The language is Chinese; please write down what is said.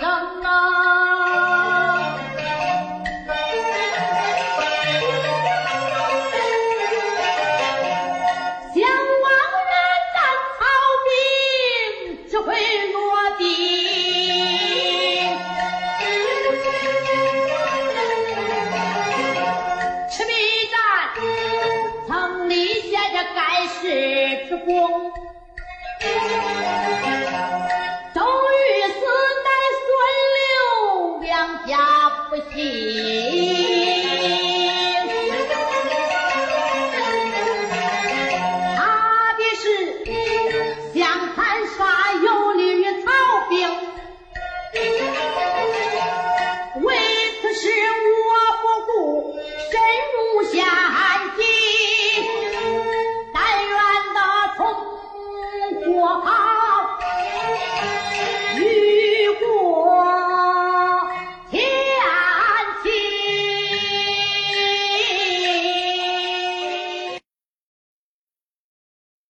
能啊。想往人战曹兵只会落地。赤壁战曾立下这盖世之功他的是想残杀有利于曹兵。为此事我不顾深入险境